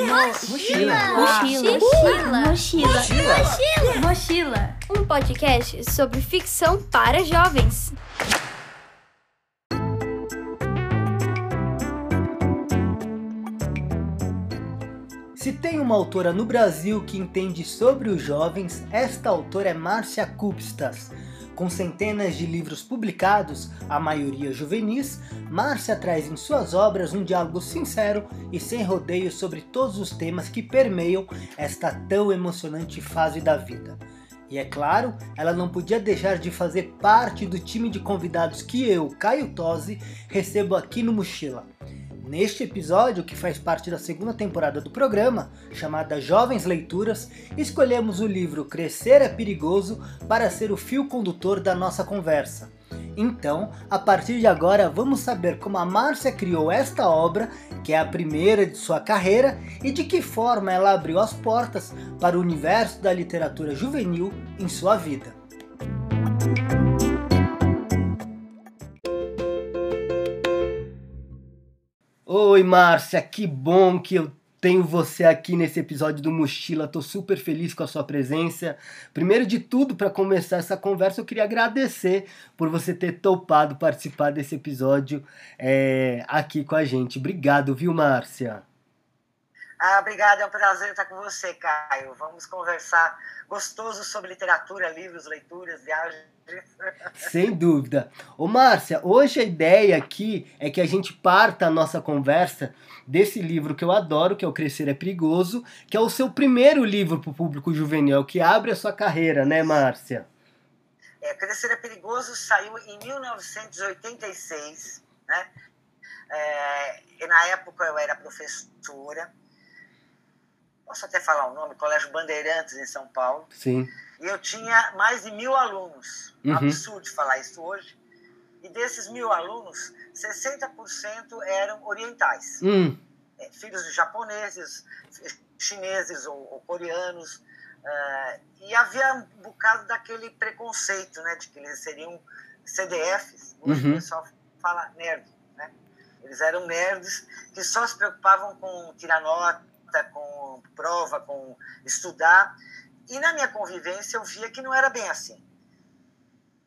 Mochila. Mochila. Mochila. Mochila. Mochila. Um podcast sobre ficção para jovens. Se tem uma autora no Brasil que entende sobre os jovens, esta autora é Márcia Kupstas. Com centenas de livros publicados, a maioria juvenis, Márcia traz em suas obras um diálogo sincero e sem rodeios sobre todos os temas que permeiam esta tão emocionante fase da vida. E é claro, ela não podia deixar de fazer parte do time de convidados que eu, Caio Tosi, recebo aqui no Mochila. Neste episódio, que faz parte da segunda temporada do programa, chamada Jovens Leituras, escolhemos o livro Crescer é Perigoso para ser o fio condutor da nossa conversa. Então, a partir de agora, vamos saber como a Márcia criou esta obra, que é a primeira de sua carreira, e de que forma ela abriu as portas para o universo da literatura juvenil em sua vida. Oi, Márcia, que bom que eu tenho você aqui nesse episódio do Mochila. Tô super feliz com a sua presença. Primeiro de tudo, para começar essa conversa, eu queria agradecer por você ter topado participar desse episódio é, aqui com a gente. Obrigado, viu, Márcia? Ah, obrigada, é um prazer estar com você, Caio. Vamos conversar gostoso sobre literatura, livros, leituras, viagens. Sem dúvida. Ô, Márcia, hoje a ideia aqui é que a gente parta a nossa conversa desse livro que eu adoro, que é O Crescer é Perigoso, que é o seu primeiro livro para o público juvenil, que abre a sua carreira, né, Márcia? É, Crescer é Perigoso saiu em 1986, né? É, e na época eu era professora, posso até falar o nome, Colégio Bandeirantes, em São Paulo. Sim. E eu tinha mais de mil alunos. Uhum. Absurdo falar isso hoje. E desses mil alunos, 60% eram orientais. Hum. É, filhos de japoneses, chineses ou, ou coreanos. Uh, e havia um bocado daquele preconceito, né? De que eles seriam CDFs. Hoje uhum. o pessoal fala nerd, né? Eles eram nerds que só se preocupavam com tirar nota, com prova, com estudar. E na minha convivência eu via que não era bem assim.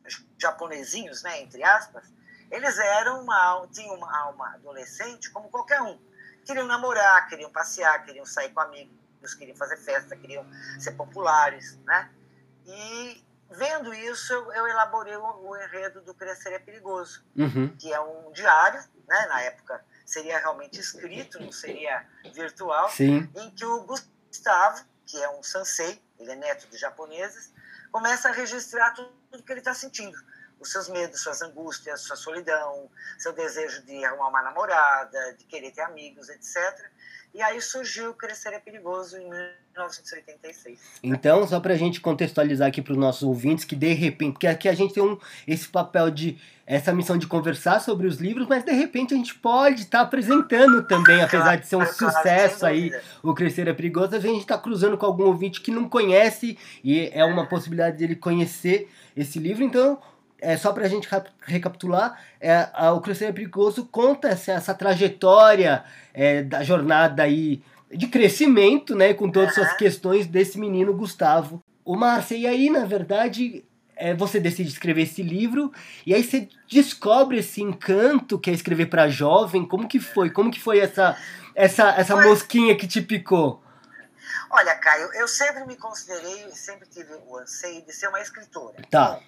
Os japonesinhos, né, entre aspas, eles eram uma, tinham uma alma adolescente como qualquer um. Queriam namorar, queriam passear, queriam sair com amigos, queriam fazer festa, queriam ser populares, né? E vendo isso, eu, eu elaborei o, o, enredo do Crescer é Perigoso, uhum. que é um diário, né? Na época seria realmente escrito, não seria virtual, Sim. em que o Gustavo, que é um sansei, ele é neto de japoneses, começa a registrar tudo que ele está sentindo. Os seus medos, suas angústias, sua solidão, seu desejo de arrumar uma namorada, de querer ter amigos, etc. E aí surgiu Crescer é Perigoso em 1986. Então, só para a gente contextualizar aqui para os nossos ouvintes, que de repente, porque aqui a gente tem um, esse papel de, essa missão de conversar sobre os livros, mas de repente a gente pode estar tá apresentando também, apesar de ser um sucesso aí, o Crescer é Perigoso, a gente está cruzando com algum ouvinte que não conhece e é uma possibilidade dele conhecer esse livro, então é, só para a gente recapitular, é, a, o Crescer é Perigoso conta essa, essa trajetória é, da jornada aí de crescimento, né, com todas essas questões desse menino Gustavo. O Márcia, e aí, na verdade, é, você decide escrever esse livro, e aí você descobre esse encanto que é escrever para jovem. Como que foi? Como que foi essa, essa, essa foi. mosquinha que te picou? Olha, Caio, eu sempre me considerei, sempre tive o anseio de ser uma escritora. Tá.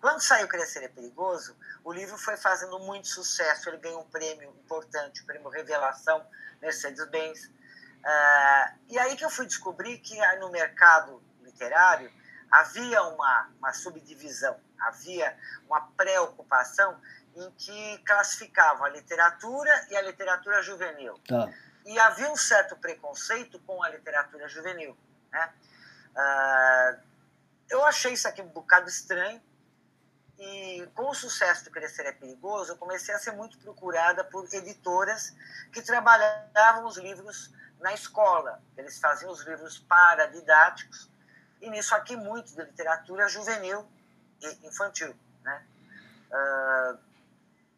Quando saiu Crescer é Perigoso, o livro foi fazendo muito sucesso. Ele ganhou um prêmio importante, o prêmio Revelação Mercedes-Benz. Uh, e aí que eu fui descobrir que no mercado literário havia uma, uma subdivisão, havia uma preocupação em que classificavam a literatura e a literatura juvenil. Tá. E havia um certo preconceito com a literatura juvenil. Né? Uh, eu achei isso aqui um bocado estranho, e com o sucesso do Crescer é Perigoso, eu comecei a ser muito procurada por editoras que trabalhavam os livros na escola. Eles faziam os livros paradidáticos, e nisso aqui muito de literatura juvenil e infantil. Né? Uh,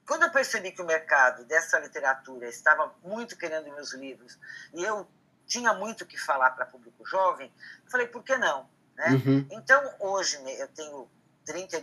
quando eu percebi que o mercado dessa literatura estava muito querendo meus livros, e eu tinha muito que falar para público jovem, eu falei, por que não? Né? Uhum. Então, hoje, eu tenho 30,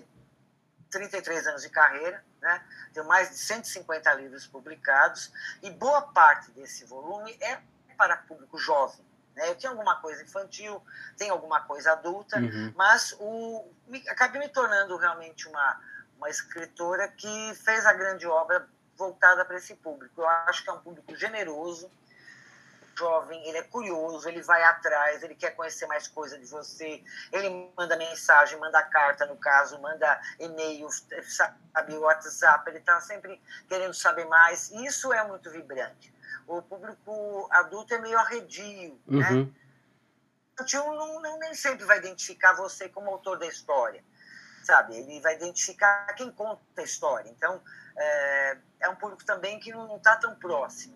33 anos de carreira, né? tenho mais de 150 livros publicados, e boa parte desse volume é para público jovem. Né? Eu tinha alguma coisa infantil, tem alguma coisa adulta, Uhum. mas o, me, acabei me tornando realmente uma, uma escritora que fez a grande obra voltada para esse público. Eu acho que é um público generoso, jovem, ele é curioso, ele vai atrás, ele quer conhecer mais coisa de você, ele manda mensagem, manda carta, no caso, manda e-mail, sabe, WhatsApp, ele está sempre querendo saber mais. Isso é muito vibrante. O público adulto é meio arredio, né? Uhum. O tio não, não, nem sempre vai identificar você como autor da história, sabe? Ele vai identificar quem conta a história. Então, é, é um público também que não está tão próximo.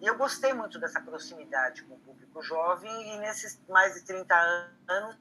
E eu gostei muito dessa proximidade com o público jovem e nesses mais de 30 anos,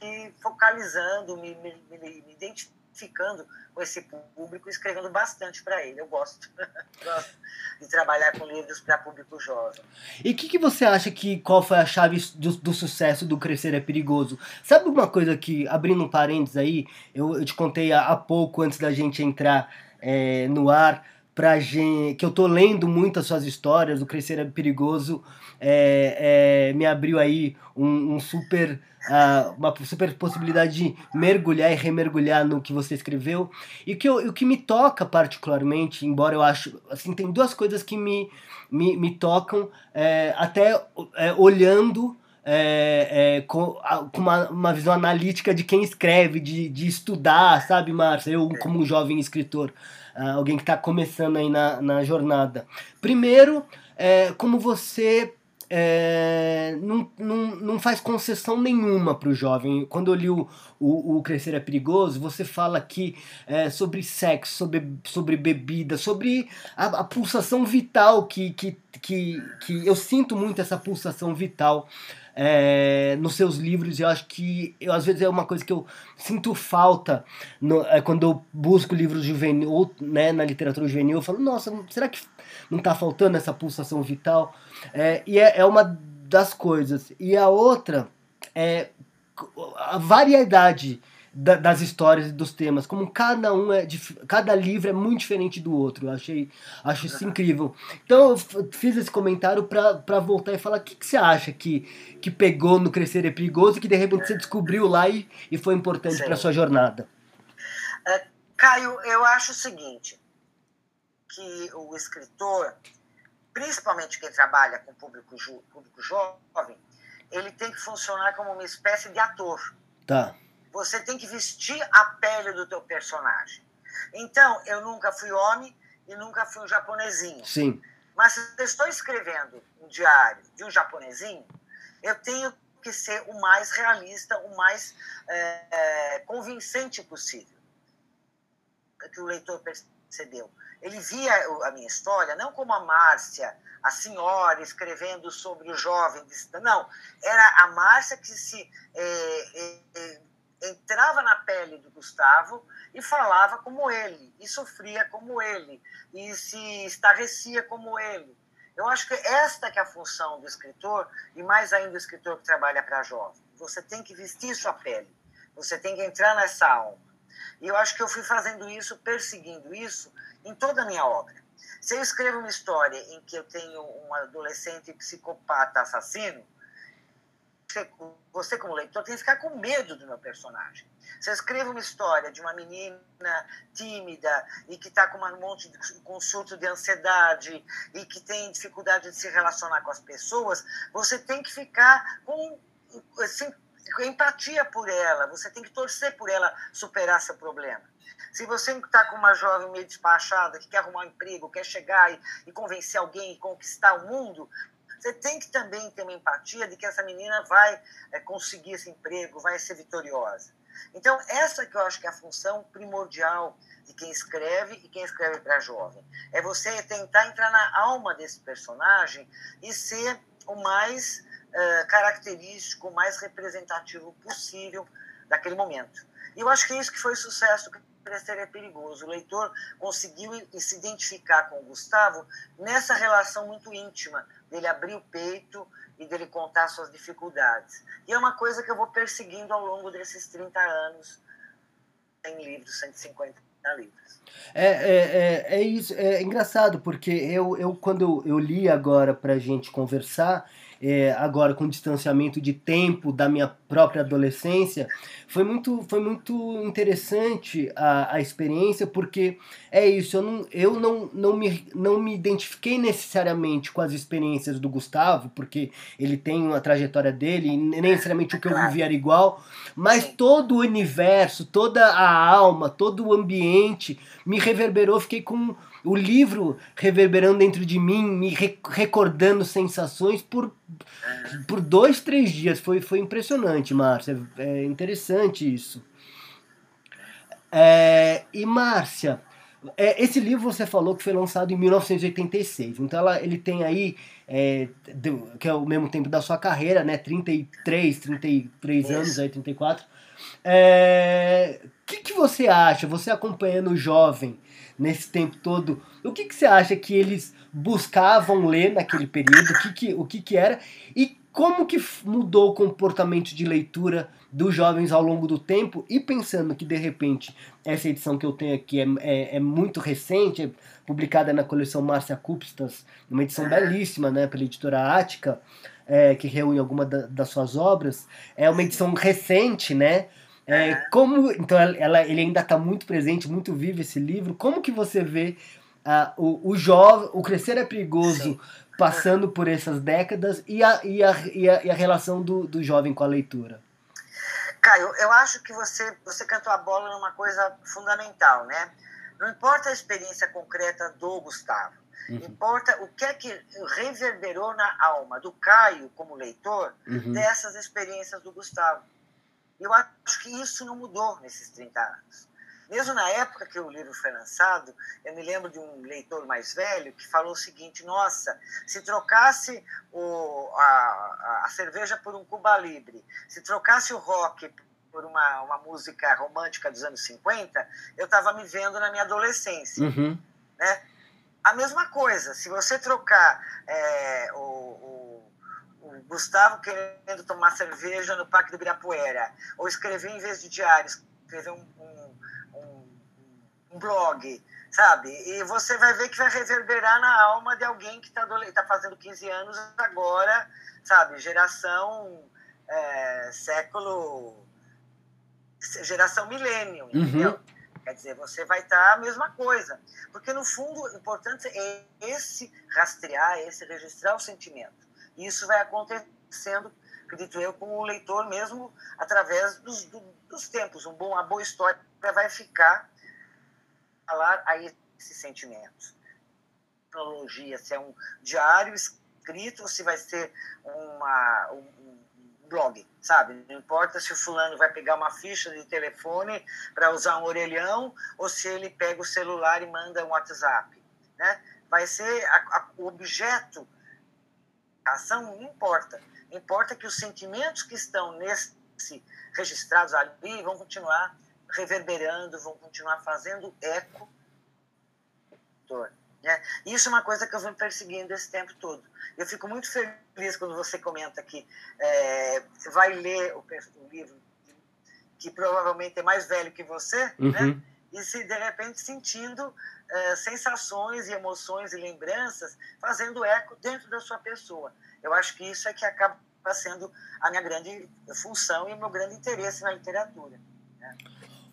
e focalizando, me, me, me identificando com esse público, escrevendo bastante para ele. Eu gosto. gosto de trabalhar com livros para público jovem. E o que, que você acha que qual foi a chave do, do, sucesso do Crescer é Perigoso? Sabe uma coisa que, abrindo um parênteses aí, eu, eu te contei há, há, pouco antes da gente entrar é, no ar, pra gente, que eu tô lendo muito as suas histórias, o Crescer é Perigoso é, é, me abriu aí um, um super uh, uma super possibilidade de mergulhar e remergulhar no que você escreveu. E o que, eu, o que me toca particularmente, embora eu acho. Assim, tem duas coisas que me, me, me tocam, é, até é, olhando. É, é, com uma, uma, visão analítica de quem escreve, de, de estudar, sabe, Márcia? Eu, como um jovem escritor, uh, alguém que está começando aí na, na jornada. Primeiro, é, como você é, não, não, não faz concessão nenhuma para o jovem. Quando eu li o, o, o, Crescer é Perigoso, você fala aqui é, sobre sexo, sobre, sobre bebida, sobre a, a, pulsação vital que, que, que, que eu sinto muito essa pulsação vital. É, nos seus livros, eu acho que eu, às vezes é uma coisa que eu sinto falta no, é, quando eu busco livros juvenil, ou, né, na literatura juvenil, eu falo, nossa, será que não está faltando essa pulsação vital? É, e é, é uma das coisas. E a outra é a variedade da, das histórias e dos temas, como cada um é cada livro é muito diferente do outro. Eu achei acho isso incrível. Então eu fiz esse comentário para voltar e falar o que, que você acha que, que pegou no Crescer é Perigoso e que de repente você descobriu lá e, e foi importante para sua jornada. É, Caio, eu acho o seguinte, que o escritor, principalmente quem trabalha com público, público jovem, ele tem que funcionar como uma espécie de ator. Tá você tem que vestir a pele do teu personagem. Então, eu nunca fui homem e nunca fui um japonesinho. Sim. Mas se eu estou escrevendo um diário de um japonesinho, eu tenho que ser o mais realista, o mais é, é, convincente possível. Que o leitor percebeu. Ele via a minha história não como a Márcia, a senhora escrevendo sobre o jovem. Não, era a Márcia que se é, é entrava na pele do Gustavo e falava como ele, e sofria como ele, e se estarrecia como ele. Eu acho que esta que é a função do escritor, e mais ainda o escritor que trabalha para jovem. Você tem que vestir sua pele, você tem que entrar nessa alma. E eu acho que eu fui fazendo isso, perseguindo isso, em toda a minha obra. Se eu escrevo uma história em que eu tenho um adolescente psicopata assassino, você, você, como leitor, tem que ficar com medo do meu personagem. Se eu escrevo uma história de uma menina tímida e que está com um monte de com surto de ansiedade e que tem dificuldade de se relacionar com as pessoas, você tem que ficar com assim, empatia por ela, você tem que torcer por ela superar seu problema. Se você está com uma jovem meio despachada, que quer arrumar um emprego, quer chegar e, e convencer alguém e conquistar o mundo, você tem que também ter uma empatia de que essa menina vai é, conseguir esse emprego, vai ser vitoriosa. Então, essa que eu acho que é a função primordial de quem escreve e quem escreve para jovem. É você tentar entrar na alma desse personagem e ser o mais uh, característico, o mais representativo possível daquele momento. E eu acho que é isso que foi o sucesso Crescer é perigoso. O leitor conseguiu se identificar com o Gustavo nessa relação muito íntima dele abrir o peito e dele contar suas dificuldades. E é uma coisa que eu vou perseguindo ao longo desses 30 anos em livros, 150 livros. É, é, é, é isso, é engraçado, porque eu, eu quando eu li agora pra gente conversar, é, agora com distanciamento de tempo da minha própria adolescência, foi muito, foi muito interessante a, a experiência, porque é isso, eu, não, eu não, não, me, não me identifiquei necessariamente com as experiências do Gustavo, porque ele tem uma trajetória dele, e nem necessariamente o que eu vivi era igual, mas todo o universo, toda a alma, todo o ambiente me reverberou, fiquei com o livro reverberando dentro de mim, me recordando sensações por, por dois, três dias. Foi, foi impressionante, Márcia. É interessante isso. É, e Márcia, é, esse livro você falou que foi lançado em 1986. Então ela, ele tem aí, é, que é o mesmo tempo da sua carreira, né? 33, 33 anos, aí, 34. O é, que, que você acha, você acompanhando o jovem, nesse tempo todo, o que, que você acha que eles buscavam ler naquele período? O que, que, o que, que era? E como que mudou o comportamento de leitura dos jovens ao longo do tempo? E pensando que, de repente, essa edição que eu tenho aqui é, é, é muito recente, é publicada na coleção Márcia Cupstas, uma edição belíssima, né, pela editora Ática, é, que reúne algumas da, das suas obras. É uma edição recente, né? É, como então ela, ele ainda está muito presente, muito vivo esse livro. Como que você vê uh, o, o jovem, o crescer é perigoso, Sim. Passando por essas décadas e a, e a, e a, e a relação do, do jovem com a leitura? Caio, eu acho que você você cantou a bola numa coisa fundamental, né? Não importa a experiência concreta do Gustavo, uhum. importa o que é que reverberou na alma do Caio como leitor uhum. dessas experiências do Gustavo. Eu acho que isso não mudou nesses 30 anos. Mesmo na época que o livro foi lançado, eu me lembro de um leitor mais velho que falou o seguinte: nossa, se trocasse o, a, a cerveja por um Cuba Libre, se trocasse o rock por uma, uma música romântica dos anos 50, eu estava me vendo na minha adolescência. Uhum. Né? A mesma coisa, se você trocar é, o, o Gustavo querendo tomar cerveja no Parque do Ibirapuera, ou escrever em vez de diário, escrever um, um blog, sabe? E você vai ver que vai reverberar na alma de alguém que está tá fazendo 15 anos agora, sabe? Geração é, século. geração milênio, uhum. entendeu? Quer dizer, você vai estar tá a mesma coisa. Porque, no fundo, o importante é esse rastrear, esse registrar o sentimento. E isso vai acontecendo, acredito eu, com o leitor mesmo através dos, do, dos tempos. Um bom, uma boa história vai ficar falar a esses sentimentos. Cronologia, se é um diário escrito ou se vai ser uma, um, blog, sabe? Não importa se o fulano vai pegar uma ficha de telefone para usar um orelhão ou se ele pega o celular e manda um WhatsApp, né? Vai ser a, a, o objeto ação não importa. Importa que os sentimentos que estão nesse registrados ali vão continuar reverberando, vão continuar fazendo eco. Né? Isso é uma coisa que eu venho perseguindo esse tempo todo. Eu fico muito feliz quando você comenta que é, vai ler o, o, livro que provavelmente é mais velho que você, né? uhum. né? e se de repente sentindo é, sensações e emoções e lembranças fazendo eco dentro da sua pessoa. Eu acho que isso é que acaba sendo a minha grande função e o meu grande interesse na literatura. Né?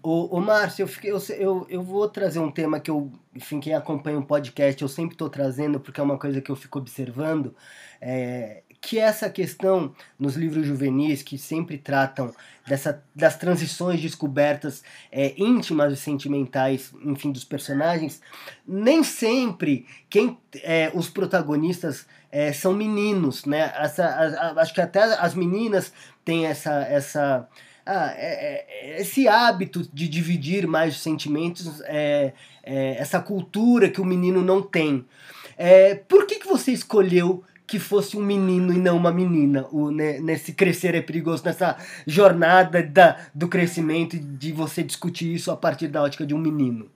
O, o Márcio, eu, fiquei, eu, eu, eu vou trazer um tema que eu, enfim, quem acompanha o podcast, eu sempre estou trazendo, porque é uma coisa que eu fico observando, é, que é essa questão nos livros juvenis que sempre tratam dessa, das transições descobertas é, íntimas e sentimentais, enfim, dos personagens, nem sempre quem é, os protagonistas é, são meninos, né? Essa, a, a, acho que até as meninas têm essa, essa ah, é, é, esse hábito de dividir mais os sentimentos, é, é, essa cultura que o menino não tem. É, por que, que você escolheu que fosse um menino e não uma menina, o, né, nesse crescer é perigoso, nessa jornada da, do crescimento de você discutir isso a partir da ótica de um menino?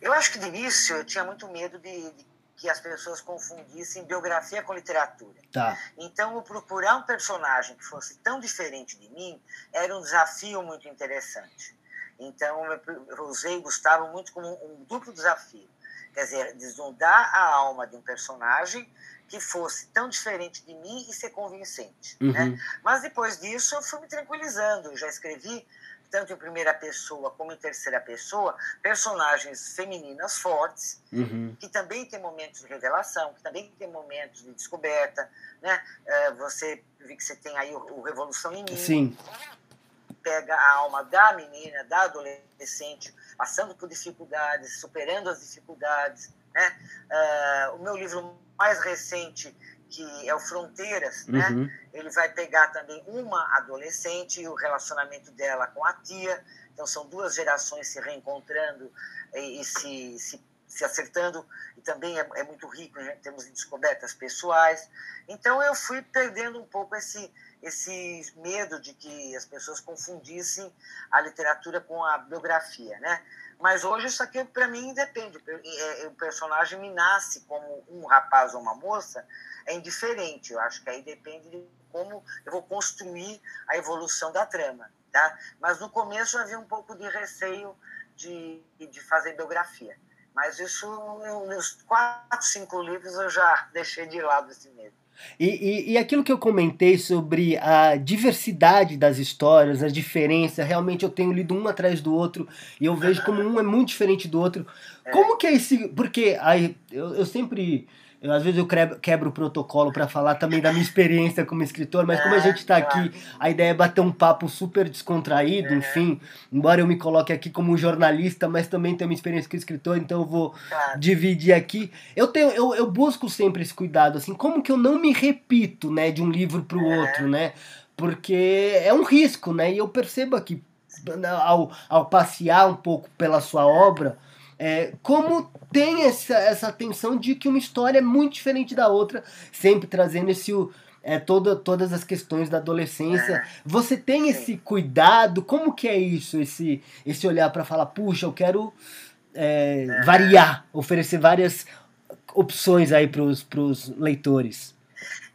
Eu acho que de início eu tinha muito medo de, de que as pessoas confundissem biografia com literatura. Tá. Então, procurar um personagem que fosse tão diferente de mim era um desafio muito interessante. Então, eu usei Gustavo muito como um duplo desafio. Quer dizer, desnudar a alma de um personagem que fosse tão diferente de mim e ser convincente. Né? Uhum. Né? Mas depois disso, eu fui me tranquilizando. Eu já escrevi tanto em primeira pessoa como em terceira pessoa, personagens femininas fortes, uhum. que também têm momentos de revelação, que também têm momentos de descoberta. Né? Uh, você vi que você tem aí o, Revolução em Mim. Sim. Pega a alma da menina, da adolescente, passando por dificuldades, superando as dificuldades. Né? Uh, o meu livro mais recente que é o Fronteiras, né? uhum. né? Ele vai pegar também uma adolescente e o relacionamento dela com a tia. Então são duas gerações se reencontrando e, e se, se, se, acertando. E também é, é muito rico em termos de descobertas pessoais. Então eu fui perdendo um pouco esse esse medo de que as pessoas confundissem a literatura com a biografia, né? Mas hoje isso aqui para mim depende. É, o personagem me nasce como um rapaz ou uma moça, é indiferente. Eu acho que aí depende de como eu vou construir a evolução da trama. Tá? Mas no começo havia um pouco de receio de, de fazer biografia. Mas isso, nos quatro, cinco livros, eu já deixei de lado esse medo. E, e, e, aquilo que eu comentei sobre a diversidade das histórias, a diferença, realmente eu tenho lido um atrás do outro e eu vejo como um é muito diferente do outro. É. Como que é esse. Porque aí, eu, eu sempre eu, às vezes eu quebro o protocolo para falar também da minha experiência como escritor, mas como a gente está aqui, a ideia é bater um papo super descontraído, enfim. Embora eu me coloque aqui como jornalista, mas também tenho uma experiência como escritor, então eu vou dividir aqui. Eu tenho, eu, eu busco sempre esse cuidado, assim, como que eu não me repito, né, de um livro para o outro, né? Porque é um risco, né? E eu percebo aqui ao, ao passear um pouco pela sua obra é, como tem essa, essa tensão de que uma história é muito diferente da outra, sempre trazendo esse é, toda, todas as questões da adolescência. Você tem esse cuidado? Como que é isso? Esse, esse olhar para falar, puxa, eu quero é, variar, oferecer várias opções aí para os leitores.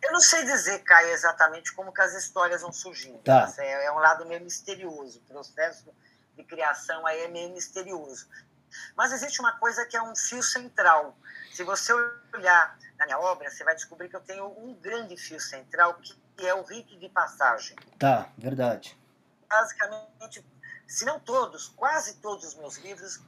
Eu não sei dizer, Caio, exatamente como que as histórias vão surgindo. Tá. É, é um lado meio misterioso. O processo de criação aí é meio misterioso. Mas existe uma coisa que é um fio central. Se você olhar na minha obra, você vai descobrir que eu tenho um grande fio central, que é o rito de passagem. Tá, verdade. Basicamente, se não todos, quase todos os meus livros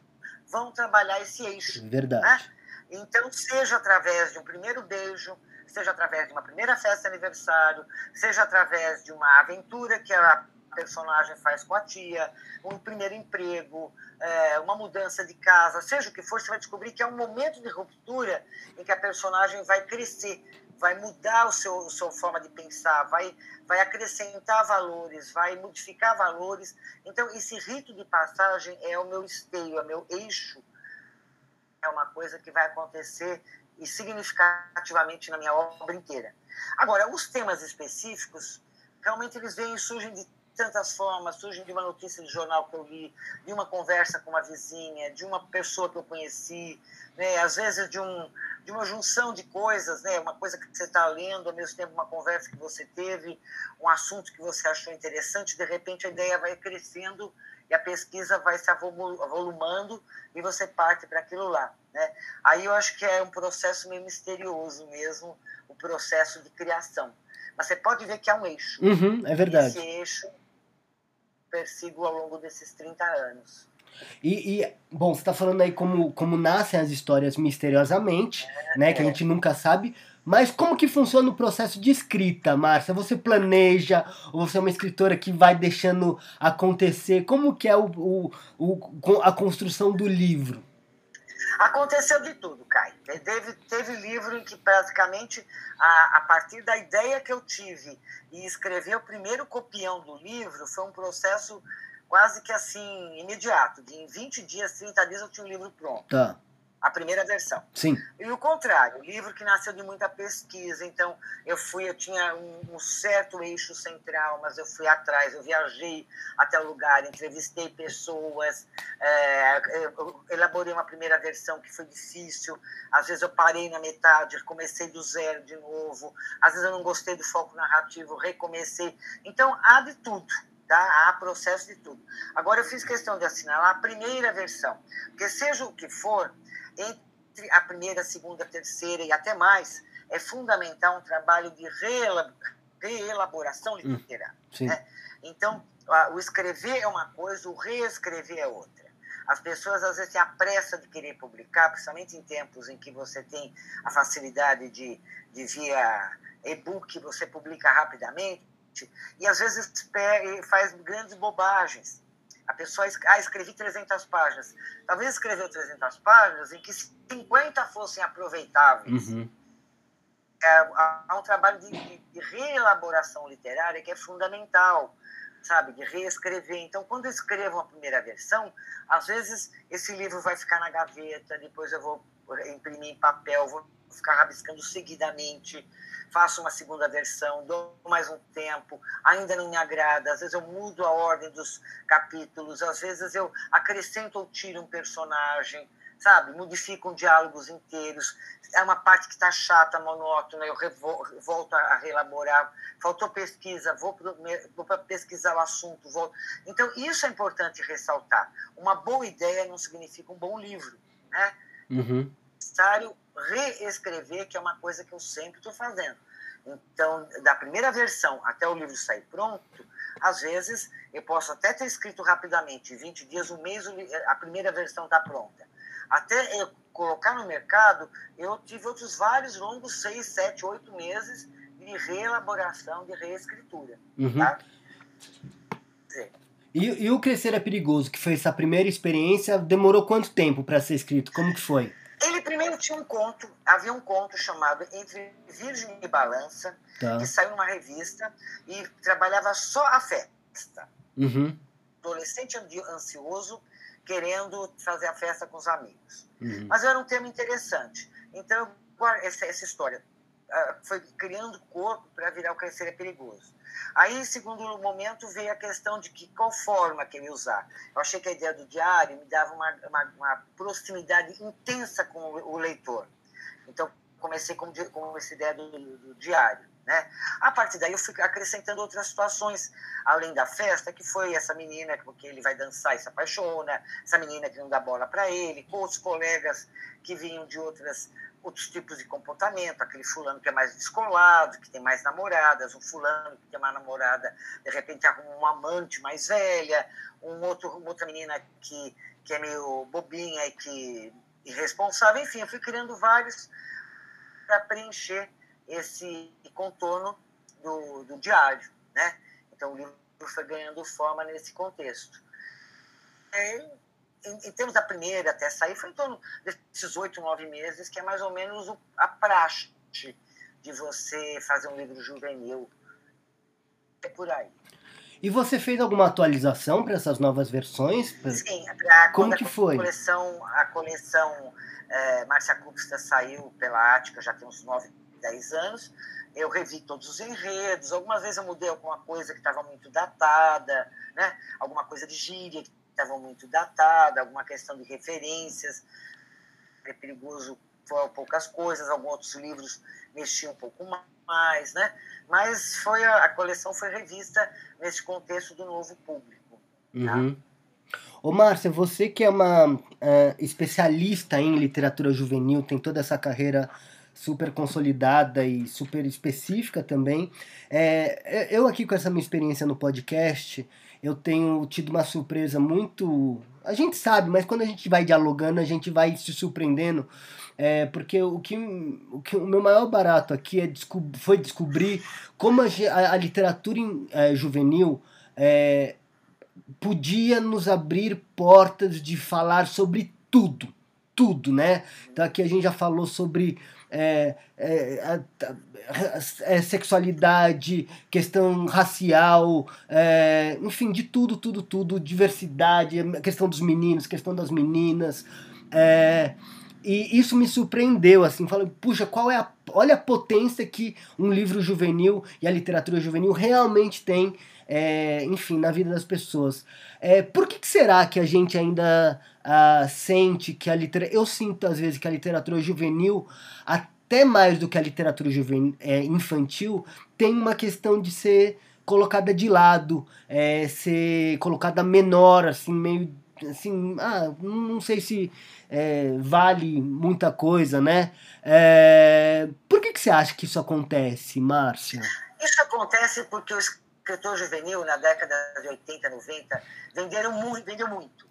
vão trabalhar esse eixo. Verdade. Né? Então, seja através de um primeiro beijo, seja através de uma primeira festa de aniversário, seja através de uma aventura que a personagem faz com a tia, um primeiro emprego, é, uma mudança de casa, seja o que for, você vai descobrir que é um momento de ruptura em que a personagem vai crescer, vai mudar o seu, a sua forma de pensar, vai, vai acrescentar valores, vai modificar valores. Então, esse rito de passagem é o meu esteio, é o meu eixo. É uma coisa que vai acontecer e significativamente na minha obra inteira. Agora, os temas específicos, realmente eles vêm surgem de tantas formas, surgem de uma notícia de jornal que eu li, de uma conversa com uma vizinha, de uma pessoa que eu conheci, né? às vezes de, um, de uma junção de coisas, né? uma coisa que você está lendo, ao mesmo tempo uma conversa que você teve, um assunto que você achou interessante, de repente a ideia vai crescendo e a pesquisa vai se avolumando e você parte para aquilo lá. Né? Aí eu acho que é um processo meio misterioso mesmo, o processo de criação. Mas você pode ver que é um eixo. Uhum, é verdade. Esse eixo persigo ao longo desses 30 anos. E, e bom, você está falando aí como, como nascem as histórias misteriosamente, é, né? Que a gente nunca sabe. Mas como que funciona o processo de escrita, Márcia? Você planeja ou você é uma escritora que vai deixando acontecer? Como que é o, o, o a construção do livro? Aconteceu de tudo, Kai. Teve, teve livro em que praticamente, a, a partir da ideia que eu tive e escrever o primeiro copião do livro, foi um processo quase que assim, imediato. De em 20 dias, 30 dias, eu tinha o livro pronto. Tá. A primeira versão. Sim. E o contrário, o livro que nasceu de muita pesquisa. Então, eu fui, eu tinha um, um, certo eixo central, mas eu fui atrás, eu viajei até o lugar, entrevistei pessoas, é, elaborei uma primeira versão que foi difícil. Às vezes eu parei na metade, comecei do zero de novo. Às vezes eu não gostei do foco narrativo, recomecei. Então, há de tudo. Tá? Há processo de tudo. Agora, eu fiz questão de assinalar a primeira versão, porque seja o que for, entre a primeira, a segunda, a terceira e até mais, é fundamental um trabalho de reelaboração hum, literária. Né? Então, o escrever é uma coisa, o reescrever é outra. As pessoas às vezes têm a pressa de querer publicar, principalmente em tempos em que você tem a facilidade de, de via e-book, você publica rapidamente, e às vezes faz grandes bobagens. A pessoa, ah, escrevi 300 páginas. Talvez escreveu 300 páginas em que 50 fossem aproveitáveis. Uhum. É, há um trabalho de, de, reelaboração literária que é fundamental, sabe? De reescrever. Então, quando eu escrevo uma primeira versão, às vezes esse livro vai ficar na gaveta, depois eu vou imprimir em papel, vou ficar rabiscando seguidamente faço uma segunda versão, dou mais um tempo, ainda não me agrada, às vezes eu mudo a ordem dos capítulos, às vezes eu acrescento ou tiro um personagem, sabe? Modifico diálogos inteiros. É uma parte que está chata, monótona, eu volto a reelaborar. Faltou pesquisa, vou, vou pesquisar o assunto. Volto. Então, isso é importante ressaltar. Uma boa ideia não significa um bom livro, né? Uhum. necessário reescrever, que é uma coisa que eu sempre estou fazendo. Então, da primeira versão até o livro sair pronto, às vezes eu posso até ter escrito rapidamente, 20 dias, um mês, a primeira versão está pronta. Até eu colocar no mercado, eu tive outros vários longos, 6, 7, 8 meses de reelaboração, de reescritura. Uhum. Tá? E, e, o Crescer é Perigoso, que foi essa primeira experiência, demorou quanto tempo para ser escrito? Como que foi? Ele primeiro tinha um conto, havia um conto chamado Entre Virgem e Balança, tá. que saiu numa revista e trabalhava só a festa. Uhum. Adolescente ansioso, querendo fazer a festa com os amigos. Uhum. Mas era um tema interessante. Então, essa, essa história uh, foi criando corpo para virar o Crescer é Perigoso. Aí, em segundo momento, veio a questão de que qual forma que eu usar. Eu achei que a ideia do diário me dava uma, uma, uma proximidade intensa com o, leitor. Então, comecei com, com essa ideia do, do, diário. Né? A partir daí, eu fui acrescentando outras situações, além da festa, que foi essa menina que ele vai dançar e se apaixona, essa menina que não dá bola para ele, com outros colegas que vinham de outras outros tipos de comportamento, aquele fulano que é mais descolado, que tem mais namoradas, um fulano que tem uma namorada, de repente arruma uma amante mais velha, um outro, uma outra menina que, que é meio bobinha e que irresponsável, enfim, eu fui criando vários para preencher esse contorno do, do diário, né? Então o livro foi ganhando forma nesse contexto. É, em, em, termos da primeira até sair, foi em torno desses oito, nove meses, que é mais ou menos o, a praxe de você fazer um livro juvenil. É por aí. E você fez alguma atualização para essas novas versões? Sim, a, como que foi? A coleção, a coleção é, Márcia Cúpista saiu pela Ática já tem uns 9, 10 anos. Eu revi todos os enredos. Algumas vezes eu mudei alguma coisa que estava muito datada, né? alguma coisa de gíria que estavam muito datadas, alguma questão de referências. É perigoso foram poucas coisas, alguns outros livros mexiam um pouco mais, né? Mas foi a, a coleção foi revista nesse contexto do novo público. Tá? Uhum. Ô Márcia, você que é uma uh, especialista em literatura juvenil, tem toda essa carreira super consolidada e super específica também. É, eu aqui com essa minha experiência no podcast, eu tenho tido uma surpresa muito. A gente sabe, mas quando a gente vai dialogando, a gente vai se surpreendendo. É, porque o que, o que o meu maior barato aqui é foi descobrir como a, a, a literatura é, juvenil é, podia nos abrir portas de falar sobre tudo, tudo, né? Então aqui a gente já falou sobre é, é, é, sexualidade, questão racial, é, enfim, de tudo, tudo, tudo, diversidade, questão dos meninos, questão das meninas. É, e isso me surpreendeu, assim, falando, puxa, qual é a. Olha a potência que um livro juvenil e a literatura juvenil realmente tem, é, enfim, na vida das pessoas. Por que, que, será que a gente ainda uh, sente que a literatura. Eu sinto às vezes que a literatura juvenil, até mais do que a literatura juvenil, é, infantil, tem uma questão de ser colocada de lado, é, ser colocada menor, assim, meio assim, ah, não sei se é, vale muita coisa, né? É, por que, que você acha que isso acontece, Márcia? Isso acontece porque o escritor juvenil, na década de 80, 90, venderam muito, vendeu muito.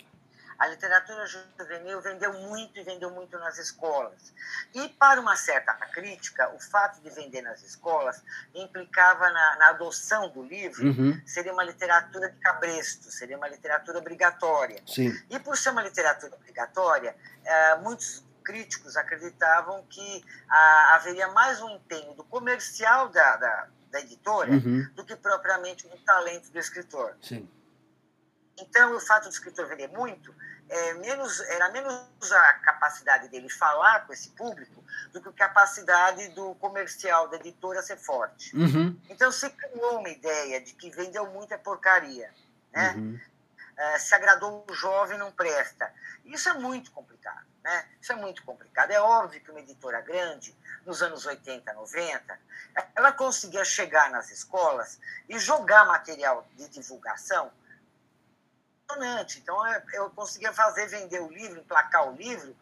A literatura juvenil vendeu muito e vendeu muito nas escolas. E, para uma certa crítica, o fato de vender nas escolas implicava na, na adoção do livro, uhum. seria uma literatura de cabresto, seria uma literatura obrigatória. Sim. E, por ser uma literatura obrigatória, eh, muitos críticos acreditavam que ah, haveria mais um empenho do comercial da, da, da editora uhum. do que propriamente um talento do escritor. Sim. Então, o fato do escritor vender muito é, menos, era menos a capacidade dele falar com esse público do que a capacidade do comercial, da editora ser forte. Uhum. Então, se criou uma ideia de que vendeu muita porcaria. Né? Uhum. É, se agradou o jovem, não presta. Isso é muito complicado. Né? Isso é muito complicado. É óbvio que uma editora grande, nos anos 80, 90, ela conseguia chegar nas escolas e jogar material de divulgação impressionante. Então, é, eu conseguia fazer, vender o livro, emplacar o livro,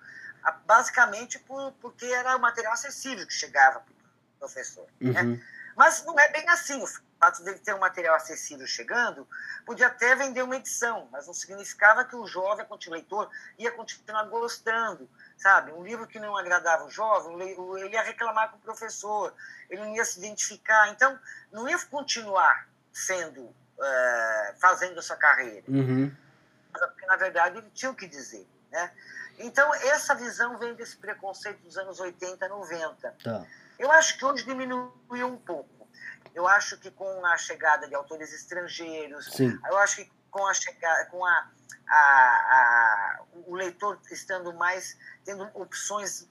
basicamente por, porque era o material acessível que chegava para o professor. Né? Uhum. Né? Mas não é bem assim. O fato dele ter um material acessível chegando, podia até vender uma edição, mas não significava que o jovem, o leitor, ia continuar gostando, sabe? Um livro que não agradava o jovem, ele ia reclamar com o professor, ele não ia se identificar. Então, não ia continuar sendo é, fazendo essa carreira. Uhum. Porque, na verdade, ele tinha o que dizer. Né? Então, essa visão vem desse preconceito dos anos 80, 90. Tá. Eu acho que hoje diminuiu um pouco. Eu acho que com a chegada de autores estrangeiros, Sim. eu acho que com a chegada, com a, a, a, o leitor estando mais tendo opções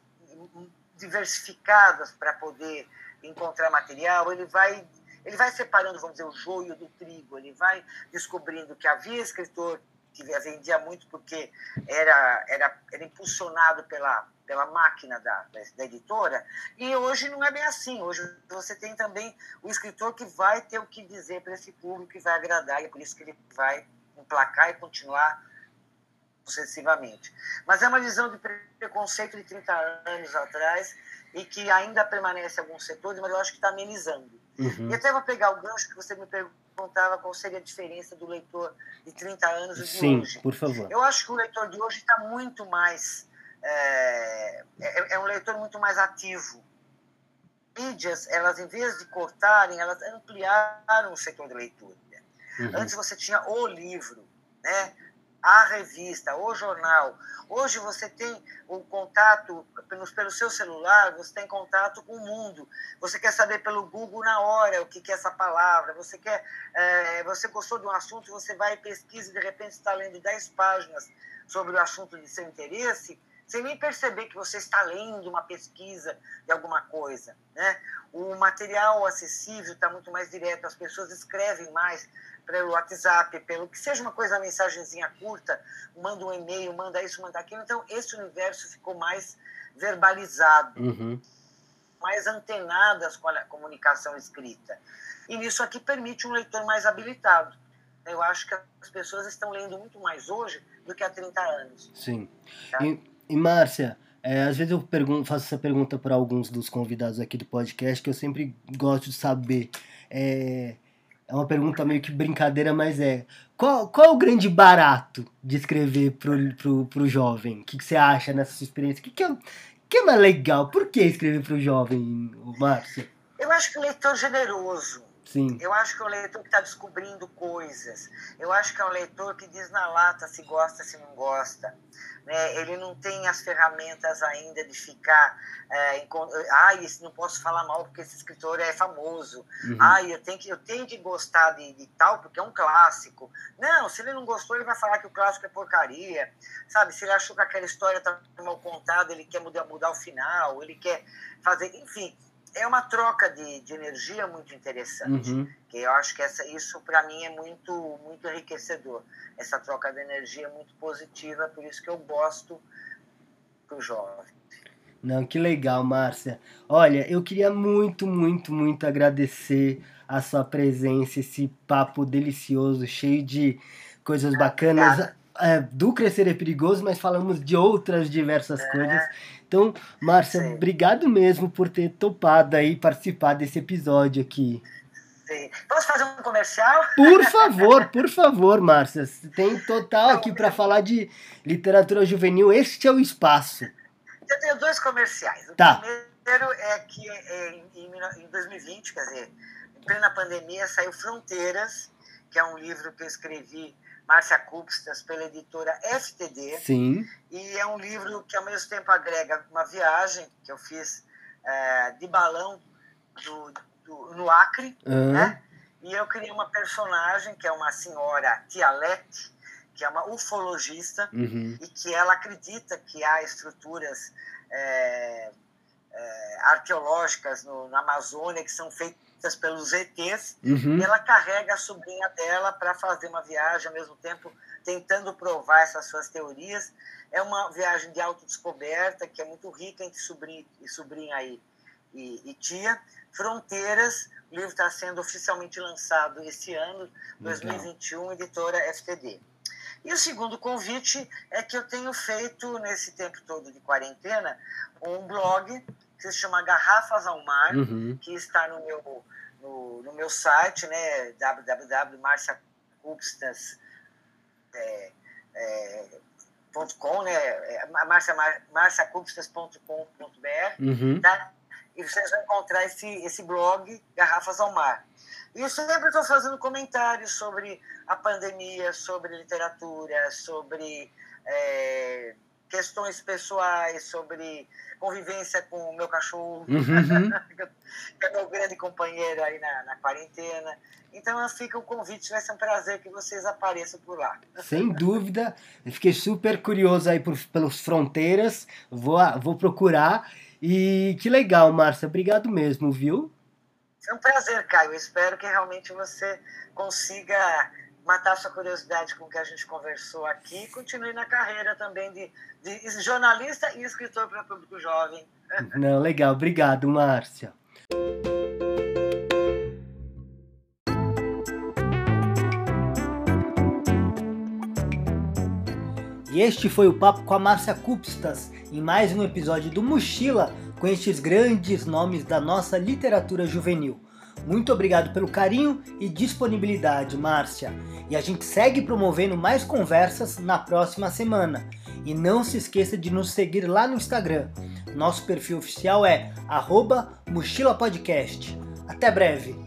diversificadas para poder encontrar material, ele vai ele vai separando, vamos dizer, o joio do trigo, ele vai descobrindo que havia escritor que vendia muito porque era, era, era impulsionado pela, pela máquina da, da, editora, e hoje não é bem assim. Hoje você tem também o escritor que vai ter o que dizer para esse público, que vai agradar, e é por isso que ele vai emplacar e continuar sucessivamente. Mas é uma visão de preconceito de 30 anos atrás e que ainda permanece em alguns setores, mas eu acho que está amenizando. Uhum. E até vou pegar o gancho que você me perguntava qual seria a diferença do leitor de 30 anos e de Sim, hoje. por favor. Eu acho que o leitor de hoje está muito mais. É, é, é, um leitor muito mais ativo. Mídias, elas, em vez de cortarem, elas ampliaram o setor de leitura. Uhum. Antes você tinha o livro, né? A revista, o jornal. Hoje você tem o contato pelo, pelo seu celular, você tem contato com o mundo. Você quer saber pelo Google na hora o que, que é essa palavra. Você quer, é, você gostou de um assunto, você vai e pesquisa e de repente está lendo 10 páginas sobre o assunto de seu interesse, sem nem perceber que você está lendo uma pesquisa de alguma coisa. Né? O material acessível está muito mais direto, as pessoas escrevem mais pelo WhatsApp, pelo que seja uma coisa, uma mensagenzinha curta, manda um e-mail, manda isso, manda aquilo. Então, esse universo ficou mais verbalizado, uhum. mais antenadas com a comunicação escrita. E isso aqui permite um leitor mais habilitado. Eu acho que as pessoas estão lendo muito mais hoje do que há 30 anos. Sim. Tá? E, e Márcia, é, às vezes eu pergunto, faço essa pergunta para alguns dos convidados aqui do podcast, que eu sempre gosto de saber. É, é uma pergunta meio que brincadeira, mas é. Qual, qual é o grande barato de escrever pro, pro, pro jovem? O que, que você acha nessa sua experiência? O que, que, é, que é mais legal? Por que escrever pro jovem, Márcio? Eu acho que o leitor generoso. Sim. Eu acho que é o leitor que está descobrindo coisas. Eu acho que é o leitor que diz na lata se gosta, se não gosta. Né? Ele não tem as ferramentas ainda de ficar. É, em, ai, não posso falar mal porque esse escritor é famoso. Uhum. Ai, eu tenho, que, eu tenho que gostar de, de, tal porque é um clássico. Não, se ele não gostou, ele vai falar que o clássico é porcaria. Sabe? Se ele achou que aquela história está mal contada, ele quer mudar, mudar o final, ele quer fazer. Enfim é uma troca de, de energia muito interessante. Uhum. Que eu acho que essa, isso, para mim, é muito, muito enriquecedor. Essa troca de energia é muito positiva, por isso que eu gosto do jovem. Não, que legal, Márcia. Olha, eu queria muito, muito, muito agradecer a sua presença, esse papo delicioso, cheio de coisas bacanas. É, do Crescer é Perigoso, mas falamos de outras diversas é. coisas. Então, Márcia, Sim. obrigado mesmo por ter topado aí participar desse episódio aqui. Sim. Posso fazer um comercial? Por favor, por favor, Márcia. Tem total aqui para falar de literatura juvenil. Este é o espaço. Eu tenho dois comerciais. O tá. primeiro é que em 2020, quer dizer, em plena pandemia, saiu Fronteiras, que é um livro que eu escrevi Márcia Cupstas, pela editora FTD. Sim. E é um livro que, ao mesmo tempo, agrega uma viagem que eu fiz é, de balão do, do, no Acre, uhum. né? E eu criei uma personagem, que é uma senhora Tialete, que é uma ufologista, uhum. e que ela acredita que há estruturas é, é, arqueológicas no, na Amazônia que são feitas feitas pelos ETs, uhum. e ela carrega a sobrinha dela para fazer uma viagem, ao mesmo tempo tentando provar essas suas teorias. É uma viagem de autodescoberta, que é muito rica entre sobrinho e sobrinha e, e, e tia. Fronteiras, o livro está sendo oficialmente lançado esse ano, 2021, editora FTD. E o segundo convite é que eu tenho feito, nesse tempo todo de quarentena, um blog que se chama Garrafas ao Mar, uhum. que está no meu, no, no meu site, né, www.marciacupstas.com, é, é, né, é, marciacupstas.com.br, uhum. tá? e vocês vão encontrar esse, esse blog Garrafas ao Mar. E eu sempre estou fazendo comentários sobre a pandemia, sobre literatura, sobre é, questões pessoais, sobre convivência com o meu cachorro, uhum. que é meu grande companheiro aí na, na quarentena. Então fica o convite, vai ser um prazer que vocês apareçam por lá. Sem dúvida, eu fiquei super curioso aí por, pelas fronteiras, vou, vou procurar. E que legal, Márcia, obrigado mesmo, viu? É um prazer, Caio. Espero que realmente você consiga matar sua curiosidade com o que a gente conversou aqui continue na carreira também de, de jornalista e escritor para público jovem. Não, legal. Obrigado, Márcia. E este foi o papo com a Márcia Cupstas em mais um episódio do Mochila com estes grandes nomes da nossa literatura juvenil. Muito obrigado pelo carinho e disponibilidade, Márcia. E a gente segue promovendo mais conversas na próxima semana. E não se esqueça de nos seguir lá no Instagram. Nosso perfil oficial é @mochilapodcast. Até breve.